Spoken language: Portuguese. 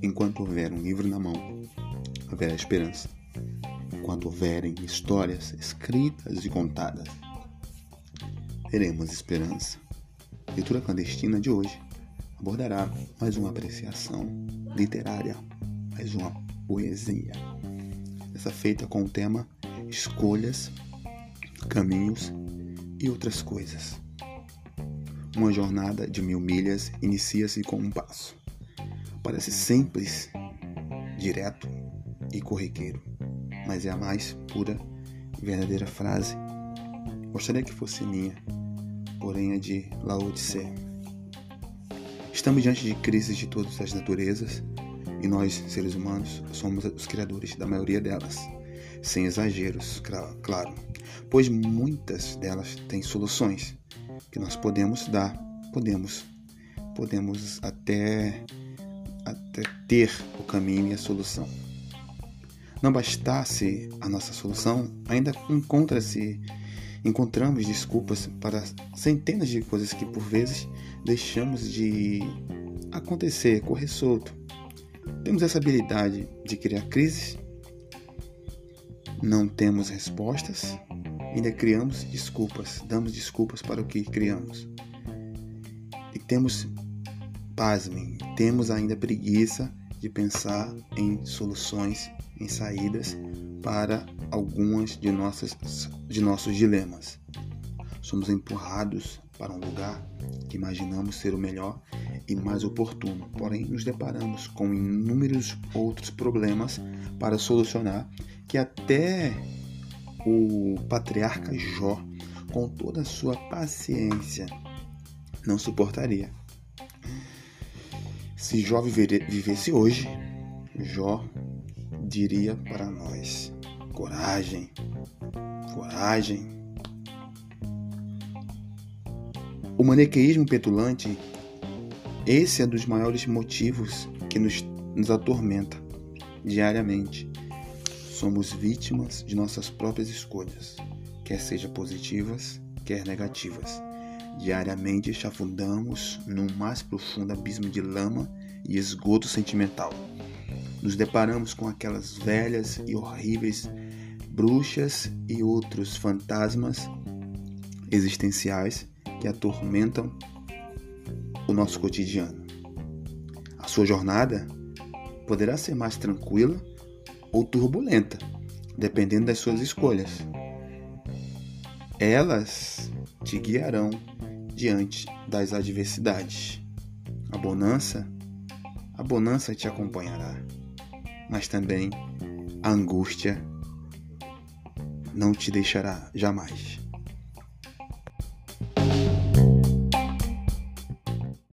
Enquanto houver um livro na mão, haverá esperança. Enquanto houverem histórias escritas e contadas, teremos esperança. A leitura clandestina de hoje abordará mais uma apreciação literária, mais uma poesia. Essa feita com o tema escolhas, caminhos e outras coisas. Uma jornada de mil milhas inicia-se com um passo. Parece simples, direto e corriqueiro, mas é a mais pura e verdadeira frase. Gostaria que fosse minha, porém é de Lao Tse. Estamos diante de crises de todas as naturezas e nós, seres humanos, somos os criadores da maioria delas, sem exageros, claro, pois muitas delas têm soluções que nós podemos dar, podemos, podemos até até ter o caminho e a solução. Não bastasse a nossa solução, ainda encontra-se encontramos desculpas para centenas de coisas que por vezes deixamos de acontecer, correr solto. Temos essa habilidade de criar crises, não temos respostas, ainda criamos desculpas, damos desculpas para o que criamos. E temos, pasmem, temos ainda preguiça de pensar em soluções, em saídas para algumas de, nossas, de nossos dilemas. Somos empurrados para um lugar que imaginamos ser o melhor e mais oportuno, porém nos deparamos com inúmeros outros problemas para solucionar que até o patriarca Jó, com toda a sua paciência, não suportaria. Se Jó vivesse hoje, Jó diria para nós: coragem, coragem. O maniqueísmo petulante, esse é um dos maiores motivos que nos, nos atormenta diariamente. Somos vítimas de nossas próprias escolhas, quer sejam positivas, quer negativas. Diariamente chafundamos num mais profundo abismo de lama e esgoto sentimental nos deparamos com aquelas velhas e horríveis bruxas e outros fantasmas existenciais que atormentam o nosso cotidiano. A sua jornada poderá ser mais tranquila ou turbulenta, dependendo das suas escolhas. Elas te guiarão diante das adversidades. A bonança, a bonança te acompanhará mas também a angústia não te deixará jamais.